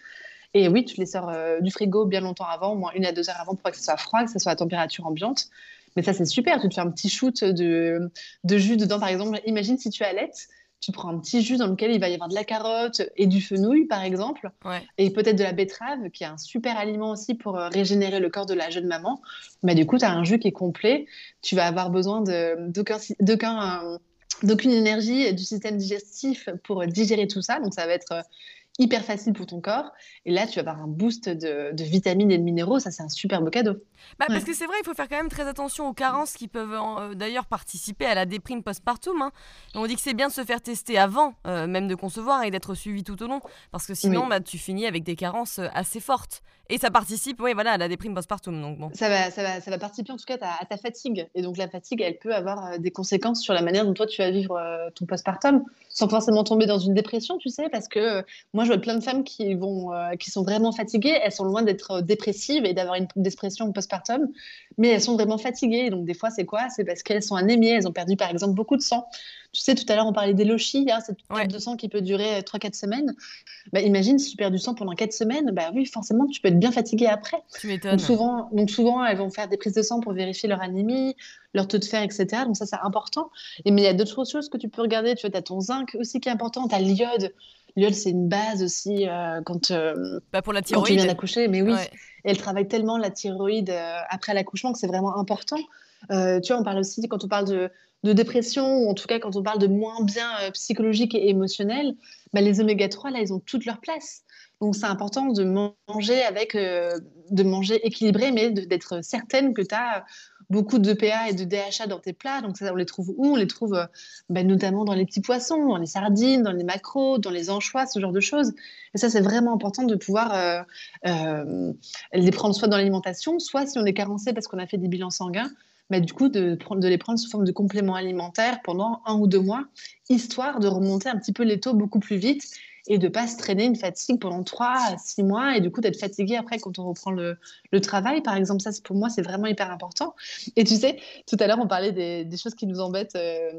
Et oui, tu les sors du frigo bien longtemps avant, au moins une à deux heures avant, pour que ce soit froid, que ce soit à température ambiante. Mais ça, c'est super. Tu te fais un petit shoot de, de jus dedans, par exemple. Imagine si tu allaites, tu prends un petit jus dans lequel il va y avoir de la carotte et du fenouil, par exemple, et peut-être de la betterave, qui est un super aliment aussi pour euh, régénérer le corps de la jeune maman. Mais du coup, tu as un jus qui est complet. Tu vas avoir besoin d'aucune énergie du système digestif pour digérer tout ça. Donc, ça va être euh, hyper facile pour ton corps. Et là, tu vas avoir un boost de, vitamines et de minéraux. Ça, c'est un superbe cadeau. Bah, Parce que c'est vrai, il faut faire quand même très attention aux carences qui peuvent euh, d'ailleurs participer à la déprime postpartum. Hein. On dit que c'est bien de se faire tester avant, euh, même de concevoir, et d'être suivi tout au long. Parce que sinon, bah, tu finis avec des carences euh, assez fortes. Et ça participe, oui, voilà, à la déprime postpartum. Donc bon. ça, va, ça, va, ça va participer en tout cas à ta, fatigue. Et donc la fatigue, elle peut avoir des conséquences sur la manière dont toi tu vas vivre ton postpartum, sans forcément tomber dans une dépression, tu sais, parce que moi je vois plein de femmes qui, vont, qui sont vraiment fatiguées, elles sont loin d'être dépressives et d'avoir une dépression postpartum, mais elles sont vraiment fatiguées. Donc des fois, c'est quoi? C'est parce qu'elles sont anémiées, elles ont perdu par exemple beaucoup de sang. Tu sais, tout à l'heure, on parlait des lochis, hein, cette perte de sang qui peut durer 3-4 euh, semaines. Bah, imagine si tu perds du sang pendant 4 semaines, bah oui, forcément, tu peux être bien fatigué après. Tu m'étonnes. Donc souvent, donc souvent, elles vont faire des prises de sang pour vérifier leur anémie, leur taux de fer, etc. Donc ça, c'est important. Et, mais il y a d'autres choses que tu peux regarder. Tu vois, as ton zinc aussi qui est important, tu as l'iode. L'iode, c'est une base aussi euh, quand, euh, bah pour la thyroïde. tu viens d'accoucher. Mais oui, elle travaille tellement la thyroïde après l'accouchement que c'est vraiment important. tu vois, on parle aussi, quand on parle de, de dépression, ou en tout cas quand on parle de moins bien euh, psychologique et émotionnel, bah, les oméga 3, là, ils ont toute leur place. Donc c'est important de manger avec, euh, de manger équilibré, mais d'être certaine que tu as beaucoup de PA et de DHA dans tes plats. Donc ça, on les trouve où? On les trouve euh, bah, notamment dans les petits poissons, dans les sardines, dans les macros, dans les anchois, ce genre de choses. Et ça, c'est vraiment important de pouvoir les prendre soit dans l'alimentation, soit si on est carencé parce qu'on a fait des bilans sanguins, mais du coup, de, de les prendre sous forme de compléments alimentaires pendant un ou deux mois, histoire de remonter un petit peu les taux beaucoup plus vite et de pas se traîner une fatigue pendant trois à six mois et du coup d'être fatigué après quand on reprend le, le, travail, par exemple. Ça, pour moi, c'est vraiment hyper important. Et tu sais, tout à l'heure, on parlait des, des, choses qui nous embêtent euh,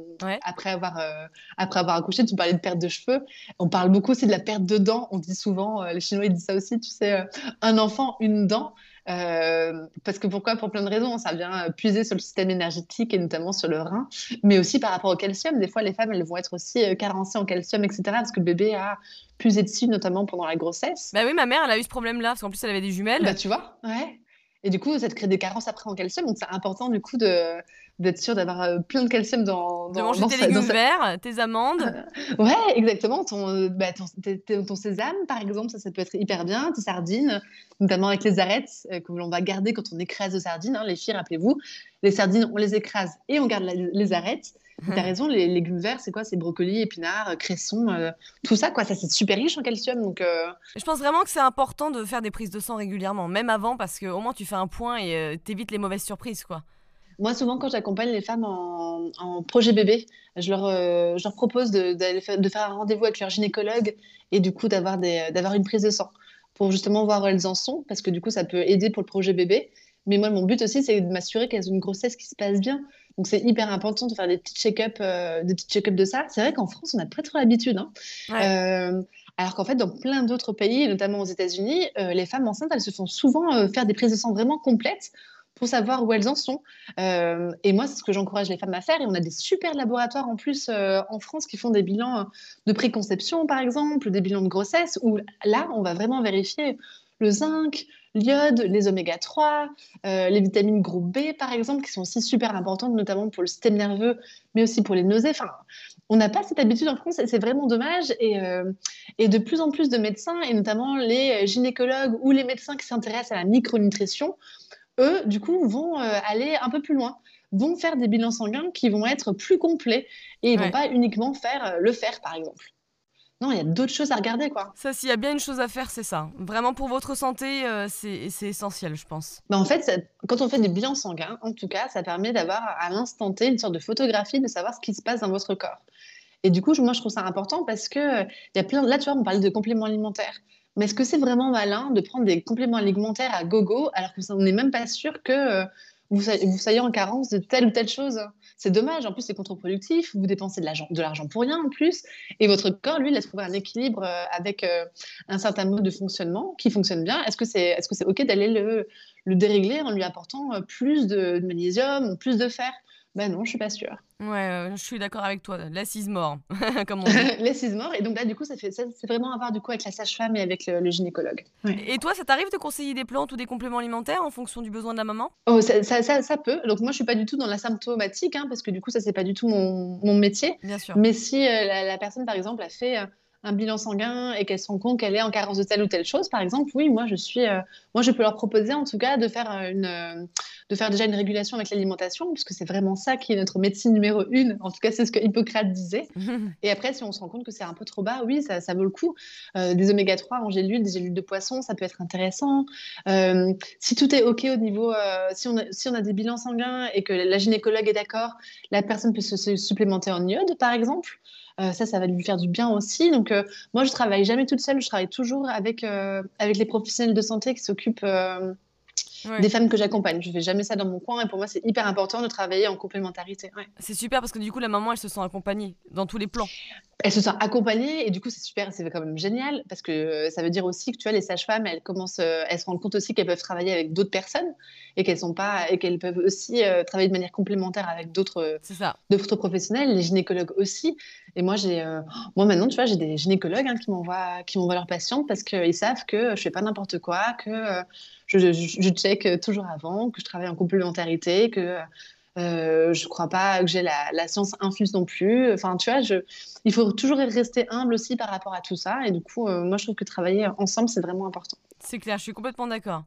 après, avoir, euh, après avoir accouché. Tu parlais de perte de cheveux. On parle beaucoup aussi de la perte de dents. On dit souvent, euh, les Chinois ils disent ça aussi, tu sais, un enfant, une dent. Euh, parce que pourquoi? Pour plein de raisons. Ça vient puiser sur le système énergétique et notamment sur le rein, mais aussi par rapport au calcium. Des fois, les femmes, elles vont être aussi euh, carencées en calcium, etc. Parce que le bébé a puisé dessus, notamment pendant la grossesse. Bah oui, ma mère, elle a eu ce problème-là, parce qu'en plus, elle avait des jumelles. Bah tu vois, ouais. Et du coup, ça te crée des carences après en calcium. Donc, c'est important, du coup, de, d'être sûr d'avoir euh, plein de calcium dans, dans de manger tes légumes verts, tes amandes. ouais, exactement. Ton, bah, ton, ton, sésame, par exemple, ça, ça peut être hyper bien. Tes sardines, notamment avec les arêtes euh, que l'on va garder quand on écrase les sardines. Hein, les filles, rappelez-vous, les sardines, on les écrase et on garde les arêtes. Tu as raison, les légumes verts, c'est quoi? C'est brocoli, épinards, cressons, euh, tout ça, quoi. Ça, c'est super riche en calcium. Donc, Je pense vraiment que c'est important de faire des prises de sang régulièrement, même avant, parce qu'au moins tu fais un point et t'évites les mauvaises surprises, quoi. Moi, souvent, quand j'accompagne les femmes en, projet bébé, je leur, euh, je leur propose de, de, faire un rendez-vous avec leur gynécologue et du coup d'avoir une prise de sang pour justement voir où elles en sont, parce que du coup, ça peut aider pour le projet bébé. Mais moi, mon but aussi, c'est de m'assurer qu'elles ont une grossesse qui se passe bien. Donc, c'est hyper important de faire des petits check-up euh, check de ça. C'est vrai qu'en France, on n'a pas trop l'habitude. Hein. Euh, alors qu'en fait, dans plein d'autres pays, notamment aux États-Unis, les femmes enceintes, elles se font souvent faire des prises de sang vraiment complètes pour savoir où elles en sont. Euh, et moi, c'est ce que j'encourage les femmes à faire. Et on a des super laboratoires en plus euh, en France qui font des bilans de préconception, par exemple, des bilans de grossesse, où là, on va vraiment vérifier le zinc, l'iode, les oméga 3, euh, les vitamines groupe B, par exemple, qui sont aussi super importantes, notamment pour le système nerveux, mais aussi pour les nausées. Enfin, on n'a pas cette habitude en France, et c'est vraiment dommage. Et, de plus en plus de médecins, et notamment les gynécologues ou les médecins qui s'intéressent à la micronutrition, eux, du coup, vont aller un peu plus loin vont faire des bilans sanguins qui vont être plus complets et ils ne vont pas uniquement faire le fer, par exemple. Non, il y a d'autres choses à regarder, quoi. Ça, s'il y a bien une chose à faire, c'est ça. Vraiment, pour votre santé, euh, c'est essentiel, je pense. Bah, en fait, quand on fait des bilans sanguins, en tout cas, ça permet d'avoir à l'instant T une sorte de photographie de savoir ce qui se passe dans votre corps. Et du coup, moi, je trouve ça important parce que il y a plein. Là, tu vois, on parlait de compléments alimentaires. Mais est-ce que c'est vraiment malin de prendre des compléments alimentaires à gogo alors qu'on n'est même pas sûr que euh, vous, soyez en carence de telle ou telle chose? C'est dommage, en plus c'est contre-productif, vous dépensez de l'argent pour rien en plus, et votre corps, lui, a trouvé un équilibre euh, avec euh, un certain mode de fonctionnement qui fonctionne bien. Est-ce que c'est est -ce c'est OK d'aller le, le, dérégler en lui apportant plus de magnésium ou plus de fer? Ben non, je suis pas sûre. Ouais, je suis d'accord avec toi. L'assise mort, comme on dit. L'assise mort. Et donc là, du coup, ça fait, c'est vraiment à voir du coup avec la sage-femme et avec le, gynécologue. Et toi, ça t'arrive de conseiller des plantes ou des compléments alimentaires en fonction du besoin de la maman? Oh, ça, ça, ça, peut. Donc moi, je suis pas du tout dans la symptomatique, hein, parce que du coup, ça c'est pas du tout mon, mon métier. Bien sûr. Mais si euh, la, la, personne, par exemple, a fait euh, un bilan sanguin et qu'elle se rend compte qu'elle est en carence de telle ou telle chose, par exemple, oui, moi je suis, euh, moi je peux leur proposer en tout cas de faire euh, une, euh, de faire déjà une régulation avec l'alimentation, puisque c'est vraiment ça qui est notre médecine numéro une. En tout cas, c'est ce que Hippocrate disait. et après, si on se rend compte que c'est un peu trop bas, oui, ça, ça vaut le coup. des oméga 3 en gélules, des gélules de poisson, ça peut être intéressant. si tout est ok au niveau, si on a, si on a des bilans sanguins et que la gynécologue est d'accord, la personne peut se supplémenter en iode, par exemple. Euh, ça, ça va lui faire du bien aussi. Donc, euh, moi, je travaille jamais toute seule. Je travaille toujours avec, euh, avec les professionnels de santé qui s'occupent des femmes que j'accompagne. Je fais jamais ça dans mon coin et pour moi, c'est hyper important de travailler en complémentarité. C'est super parce que du coup, la maman, elle se sent accompagnée dans tous les plans. Elle se sent accompagnée et du coup, c'est super, c'est quand même génial parce que ça veut dire aussi que tu vois, les sages-femmes, elles commencent, elles se rendent compte aussi qu'elles peuvent travailler avec d'autres personnes et qu'elles sont pas et qu'elles peuvent aussi travailler de manière complémentaire avec d'autres d'autres professionnels, les gynécologues aussi. Et moi, j'ai, moi maintenant, tu vois, j'ai des gynécologues hein, qui m'envoient qui m'envoient leurs patientes parce qu'ils savent que je fais pas n'importe quoi, que je, je, check toujours avant, que je travaille en complémentarité, que euh, je ne crois pas que j'ai la, science infuse non plus. Enfin, tu vois, je, il faut toujours rester humble aussi par rapport à tout ça. Et du coup, euh, moi, je trouve que travailler ensemble, c'est vraiment important. C'est clair, je suis complètement d'accord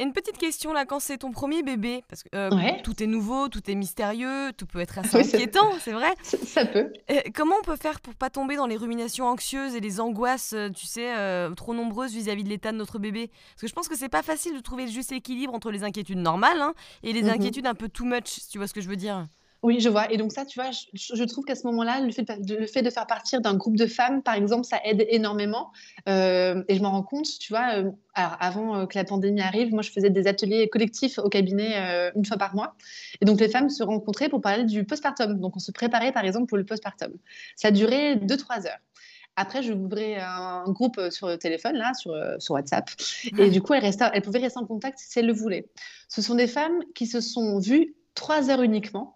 une petite question là, quand c'est ton premier bébé, parce que euh, tout est nouveau, tout est mystérieux, tout peut être assez inquiétant, c'est vrai. Ça, peut. comment on peut faire pour pas tomber dans les ruminations anxieuses et les angoisses, euh, tu sais, euh, trop nombreuses vis-à-vis de l'état de notre bébé? Parce que je pense que c'est pas facile de trouver le juste équilibre entre les inquiétudes normales hein, et les mhm. inquiétudes un peu too much, si tu vois ce que je veux dire? Oui, je vois. Et donc ça, tu vois, je, trouve qu'à ce moment-là, le, fait de, faire partir d'un groupe de femmes, par exemple, ça aide énormément. Euh, et je m'en rends compte, tu vois, euh, alors avant euh, que la pandémie arrive, moi, je faisais des ateliers collectifs au cabinet une fois par mois. Et donc les femmes se rencontraient pour parler du postpartum. Donc on se préparait, par exemple, pour le postpartum. Ça durait 2-3 heures. Après, je ouvrais un groupe sur le téléphone, là, sur, WhatsApp. Et du coup, elles, elles pouvaient rester en contact si elles le voulaient. Ce sont des femmes qui se sont vues trois heures uniquement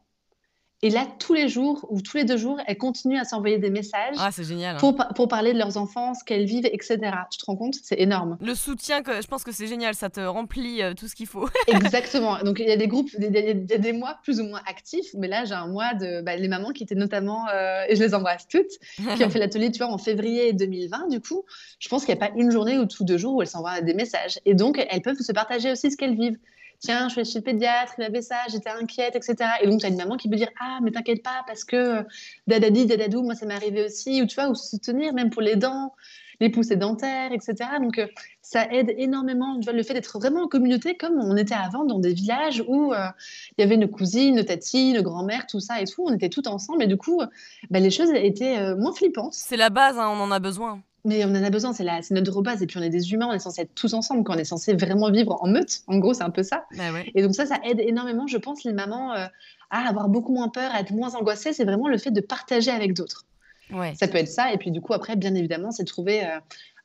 et là, tous les jours ou tous les deux jours, elles continuent à s'envoyer des messages ah, génial, hein. pour, pour, parler de leurs enfants, ce qu'elles vivent, etc. Tu te rends compte? C'est énorme. Le soutien, que, je pense que c'est génial, ça te remplit euh, tout ce qu'il faut. Exactement. Donc, il y a des groupes, il y, a des mois plus ou moins actifs, mais là, j'ai un mois de bah, les mamans qui étaient notamment, euh, et je les embrasse toutes, qui ont fait l'atelier, tu vois, en février 2020. Du coup, je pense qu'il n'y a pas une journée ou tous deux jours où elles s'envoient des messages. Et donc, elles peuvent se partager aussi ce qu'elles vivent tiens, je suis chez le pédiatre, il avait ça, j'étais inquiète, etc. Et donc, tu as une maman qui peut dire, ah, mais t'inquiète pas, parce que euh, dadadi, dadadou, moi, ça m'est arrivé aussi, ou tu vois, ou se soutenir, même pour les dents, les poussées dentaires, etc. Donc, euh, ça aide énormément, tu vois, le fait d'être vraiment en communauté, comme on était avant dans des villages où euh, il y avait nos cousines, nos tatis, nos grand-mères, tout ça et tout, on était tout ensemble, et du coup, bah, les choses étaient moins flippantes. C'est la base, hein, on en a besoin. Mais on en a besoin, c'est notre base. Et puis on est des humains, on est censé être tous ensemble, quand on est censé vraiment vivre en meute. En gros, c'est un peu ça. Bah et donc ça, ça aide énormément, je pense, les mamans euh, à avoir beaucoup moins peur, à être moins angoissées. C'est vraiment le fait de partager avec d'autres. Ouais. Ça peut être ça. Et puis du coup, après, bien évidemment, c'est trouver euh,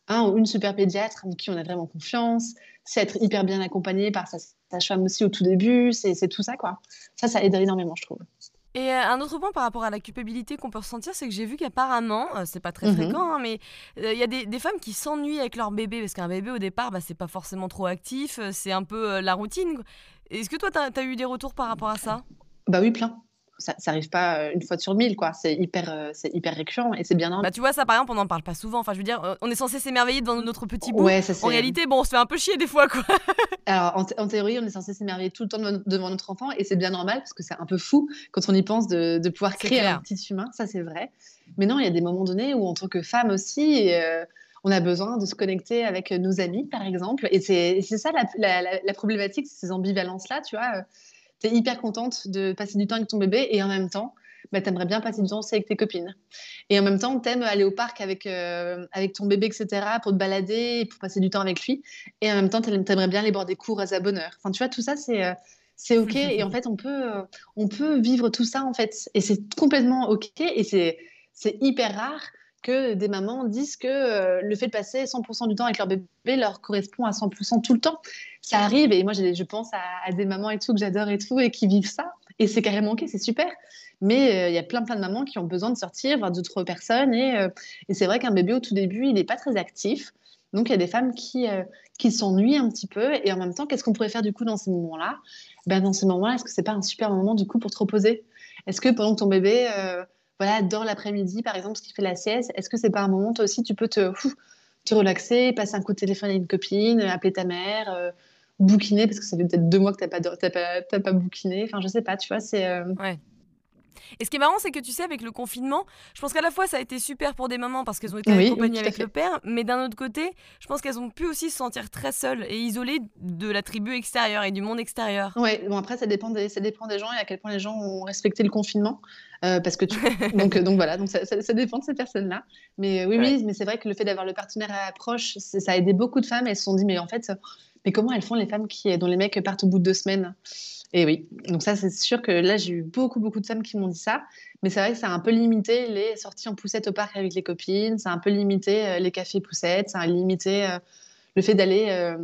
un ou une super pédiatre en qui on a vraiment confiance. C'est être hyper bien accompagné par sa sage-femme aussi au tout début. C'est tout ça, quoi. Ça, ça aide énormément, je trouve. Et euh, un autre point par rapport à la culpabilité qu'on peut ressentir, c'est que j'ai vu qu'apparemment, euh, c'est pas très mmh fréquent, hein, mais euh, il y a des, femmes qui s'ennuient avec leur bébé, parce qu'un bébé au départ, bah, c'est pas forcément trop actif, c'est un peu la routine. Est-ce que toi, tu as, eu des retours par rapport à ça? Bah oui, plein. Ça, ça arrive pas une fois sur mille, quoi. C'est hyper, c'est hyper récurrent et c'est bien normal. Bah, tu vois, ça, par exemple, on n'en parle pas souvent. Enfin, je veux dire, on est censé s'émerveiller devant notre petit bout. en réalité, bon, on se fait un peu chier des fois, quoi. Alors, en, théorie, on est censé s'émerveiller tout le temps devant notre enfant et c'est bien normal parce que c'est un peu fou quand on y pense de, de pouvoir créer un petit humain. Ça, c'est vrai. Mais non, il y a des moments donnés où, en tant que femme aussi, on a besoin de se connecter avec nos amis, par exemple. Et c'est ça la, la, la problématique, ces ambivalences-là, tu vois tu hyper contente de passer du temps avec ton bébé et en même temps, bah, tu aimerais bien passer du temps aussi avec tes copines. Et en même temps, tu aimes aller au parc avec, euh, avec ton bébé, etc., pour te balader, pour passer du temps avec lui. Et en même temps, tu aimerais bien aller boire des cours à sa bonne heure. Enfin, tu vois, tout ça, c'est. Euh, c'est ok et en fait on peut euh, on peut vivre tout ça en fait et c'est complètement ok et c'est c'est hyper rare que des mamans disent que euh, le fait de passer 100% du temps avec leur bébé leur correspond à 100% tout le temps. Ça arrive et moi je pense à, des mamans et tout que j'adore et tout et qui vivent ça et c'est carrément ok, c'est super. Mais euh, il y a plein plein de mamans qui ont besoin de sortir, voir d'autres personnes et, euh, et c'est vrai qu'un bébé au tout début il n'est pas très actif. Donc il y a des femmes qui, qui s'ennuient un petit peu et en même temps qu'est-ce qu'on pourrait faire du coup dans ces moments-là? Ben, Dans ces moments-là, est-ce que c'est pas un super moment du coup pour te reposer? Est-ce que pendant que ton bébé voilà, dans l'après-midi, par exemple, ce qui fait la sieste, est-ce que c'est pas un moment, toi aussi, tu peux te, te relaxer, passer un coup de téléphone à une copine, appeler ta mère, euh, bouquiner, parce que ça fait peut-être deux mois que tu n'as pas, pas, pas, bouquiné. Enfin, je sais pas, tu vois, c'est. Euh, ouais. Et ce qui est marrant, c'est que tu sais, avec le confinement, je pense qu'à la fois ça a été super pour des mamans parce qu'elles ont été accompagnées avec le père, mais d'un autre côté, je pense qu'elles ont pu aussi se sentir très seules et isolées de la tribu extérieure et du monde extérieur. Oui, bon après ça dépend des, ça dépend des gens et à quel point les gens ont respecté le confinement. Euh, parce que tu... donc, donc voilà, donc ça, ça, dépend de ces personnes-là. Mais oui, oui, mais c'est vrai que le fait d'avoir le partenaire à approche, ça a aidé beaucoup de femmes. Elles se sont dit, mais en fait, mais comment elles font les femmes qui, dont les mecs partent au bout de deux semaines? Et oui, donc ça, c'est sûr que là, j'ai eu beaucoup, beaucoup de femmes qui m'ont dit ça. Mais c'est vrai que ça a un peu limité les sorties en poussette au parc avec les copines, ça a un peu limité euh, les cafés poussettes, ça a limité euh, le fait d'aller euh,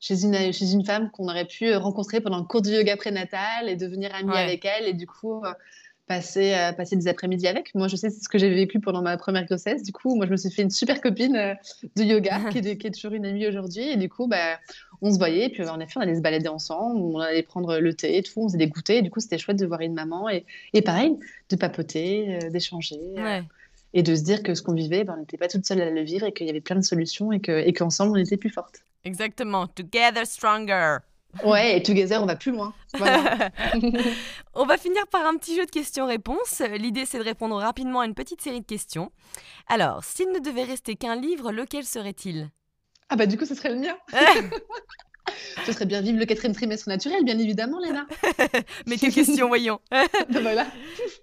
chez, une, chez une femme qu'on aurait pu rencontrer pendant le cours du yoga prénatal et devenir amie avec elle. Et du coup, passer, euh, passer des après-midi avec. Moi, je sais ce que j'ai vécu pendant ma première grossesse. Du coup, moi, je me suis fait une super copine euh, de yoga qui, est, qui, est, toujours une amie aujourd'hui. Et du coup, bah, on se voyait. Et puis, en effet, on allait se balader ensemble. On allait prendre le thé et tout. On faisait des goûters. Et du coup, c'était chouette de voir une maman. Et, et pareil, de papoter, euh, d'échanger. et de se dire que ce qu'on vivait, ben, on n'était pas toute seule à le vivre et qu'il y avait plein de solutions et qu'ensemble, et on était plus fortes. Exactement. Together stronger. Ouais, et Together, on va plus loin. on va finir par un petit jeu de questions-réponses. L'idée, c'est de répondre rapidement à une petite série de questions. Alors, s'il ne devait rester qu'un livre, lequel serait-il? Ah bah du coup, ce serait le mien. ce serait bien vivre le quatrième trimestre naturel, bien évidemment, Léna. Mais quelle question, voyons. Ben voilà.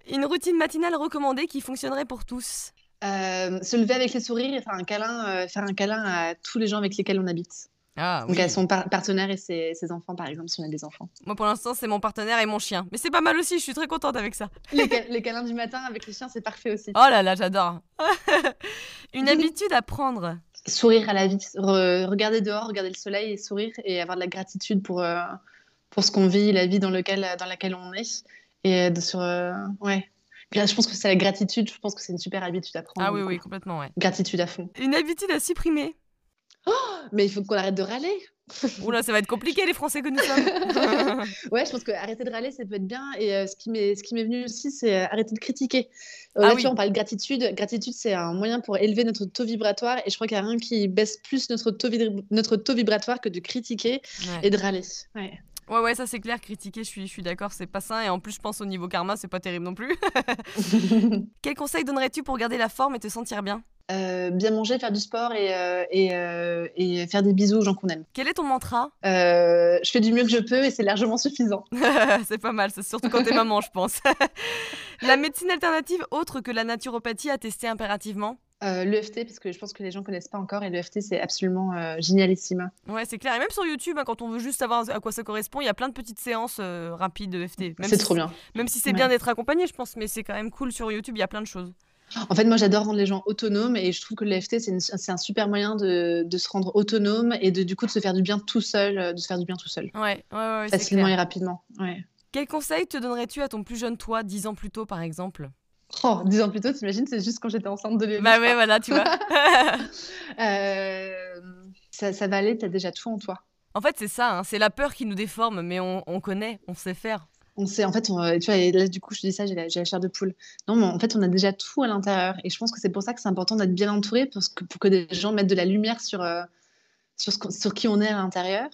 Une routine matinale recommandée qui fonctionnerait pour tous? Euh, se lever avec les sourires et faire un câlin, euh, faire un câlin à tous les gens avec lesquels on habite. Ah, Donc, oui. à son partenaire et ses, enfants, par exemple, si on a des enfants. Moi, pour l'instant, c'est mon partenaire et mon chien. Mais c'est pas mal aussi, je suis très contente avec ça. Les, les câlins du matin avec les chiens, c'est parfait aussi. Oh là là, j'adore. Une habitude à prendre Sourire à la vie. regarder dehors, regarder le soleil et sourire et avoir de la gratitude pour, euh, pour ce qu'on vit, la vie dans, lequel, dans laquelle on est. Et de sur. Euh, ouais. Je pense que c'est la gratitude, je pense que c'est une super habitude à prendre. Ah oui, oui, complètement, ouais. Gratitude à fond. Une habitude à supprimer Oh, mais il faut qu'on arrête de râler. Oula, ça va être compliqué les Français que nous sommes. ouais, je pense que arrêter de râler, ça peut être bien. Et euh, ce qui m'est ce qui m'est venu aussi, c'est euh, arrêter de critiquer. Euh, ah là, oui. on parle de gratitude. Gratitude, c'est un moyen pour élever notre taux vibratoire. Et je crois qu'il n'y a rien qui baisse plus notre taux, notre taux vibratoire que de critiquer et de râler. Ouais. Ouais, ouais, ça c'est clair, critiquer, je suis, je suis d'accord, c'est pas sain. Et en plus, je pense au niveau karma, c'est pas terrible non plus. Quel conseil donnerais-tu pour garder la forme et te sentir bien? Euh, bien manger, faire du sport et, euh, euh, et, faire des bisous aux gens qu'on aime. Quel est ton mantra? Je fais du mieux que je peux et c'est largement suffisant. c'est pas mal, c'est surtout quand t'es maman, je pense. la médecine alternative autre que la naturopathie à tester impérativement? L'EFT, parce que je pense que les gens connaissent pas encore, et l'EFT, c'est absolument génialissime. Ouais, c'est clair. Et même sur YouTube, hein, quand on veut juste savoir à quoi ça correspond, il y a plein de petites séances rapides d'EFT. C'est trop bien. Même si c'est bien d'être accompagné, je pense, mais c'est quand même cool sur YouTube, il y a plein de choses. En fait, moi, j'adore rendre les gens autonomes et je trouve que l'EFT, c'est un super moyen de, se rendre autonome et de, du coup de se faire du bien tout seul, euh, de se faire du bien tout seul. Ouais, ouais, ouais Facilement et rapidement. Ouais. Quel conseil te donnerais-tu à ton plus jeune toi, dix ans plus tôt, par exemple? Oh, dix ans plus tôt, t'imagines, c'est juste quand j'étais enceinte de Bah ouais, voilà, tu vois. euh, ça, ça va aller, t'as déjà tout en toi. En fait, c'est ça, hein, c'est la peur qui nous déforme, mais on, on connaît, on sait faire. on sait, en fait, tu vois, et là, du coup, je dis ça, j'ai la, chair de poule. Non, mais en fait, on a déjà tout à l'intérieur. Et je pense que c'est pour ça que c'est important d'être bien entouré, pour que, pour que des gens mettent de la lumière sur, euh, sur, ce, sur qui on est à l'intérieur.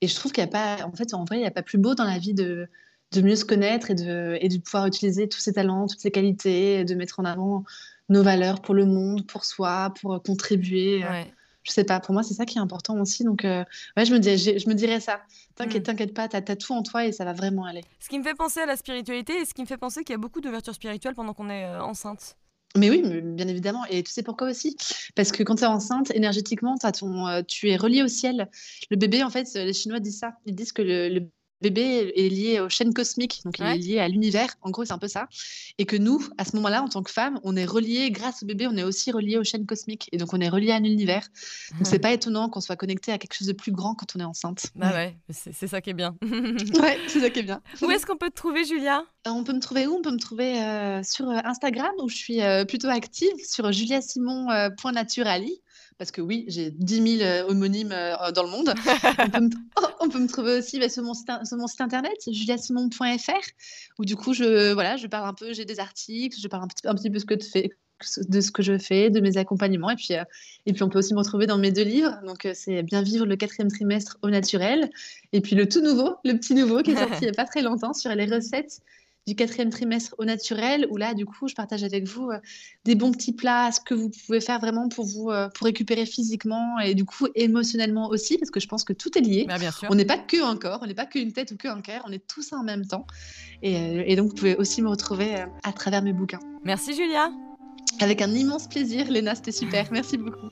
Et je trouve qu'il n'y a pas, en fait, en vrai, il n'y a pas plus beau dans la vie de, de mieux se connaître et de, et de pouvoir utiliser tous ses talents, toutes ses qualités, de mettre en avant nos valeurs pour le monde, pour soi, pour contribuer. Ouais je sais pas, pour moi, c'est ça qui est important aussi. Donc, euh, ouais, je me, dis, je, me dirais ça. T'inquiète, mm. t'inquiète pas, t'as as tout en toi et ça va vraiment aller. Ce qui me fait penser à la spiritualité et ce qui me fait penser qu'il y a beaucoup d'ouverture spirituelle pendant qu'on est euh, enceinte. Mais oui, bien évidemment. Et tu sais pourquoi aussi? Parce que quand tu es enceinte, énergétiquement, as ton, euh, tu es relié au ciel. Le bébé, en fait, les Chinois disent ça. Ils disent que le bébé est lié aux chaînes cosmiques, donc il est lié à l'univers. En gros, c'est un peu ça. Et que nous, à ce moment-là, en tant que femme, on est relié, grâce au bébé, on est aussi relié aux chaînes cosmiques. Et donc, on est relié à l'univers. Donc, c'est pas étonnant qu'on soit connecté à quelque chose de plus grand quand on est enceinte. Bah ouais, c'est ça qui est bien. ouais, c'est ça qui est bien. Où est-ce qu'on peut te trouver, Julia? Euh, On peut me trouver où? On peut me trouver euh, sur euh, Instagram, où je suis plutôt active, sur juliasimon.naturali parce que oui, j'ai 10 000 euh, homonymes euh, dans le monde. on, peut me, trouver aussi bah, sur, mon site, mon site internet, juliasimon.fr, où du coup, je, voilà, je parle un peu, j'ai des articles, je parle un petit, un petit peu ce que tu fais, de ce que je fais, de mes accompagnements. Et puis, euh, et puis on peut aussi me retrouver dans mes deux livres. Donc, c'est Bien vivre le quatrième trimestre au naturel. Et puis le tout nouveau, le petit nouveau qui est sorti il n'y a pas très longtemps sur les recettes du quatrième trimestre au naturel, où là, du coup, je partage avec vous euh, des bons petits plats, ce que vous pouvez faire vraiment pour vous euh, pour récupérer physiquement et du coup émotionnellement aussi, parce que je pense que tout est lié. Bah, on n'est pas que un corps, on n'est pas qu'une tête ou qu'un cœur, on est tout ça en même temps. Et, euh, et donc, vous pouvez aussi me retrouver à travers mes bouquins. Merci Julia. Avec un immense plaisir, Léna, c'était super. Merci beaucoup.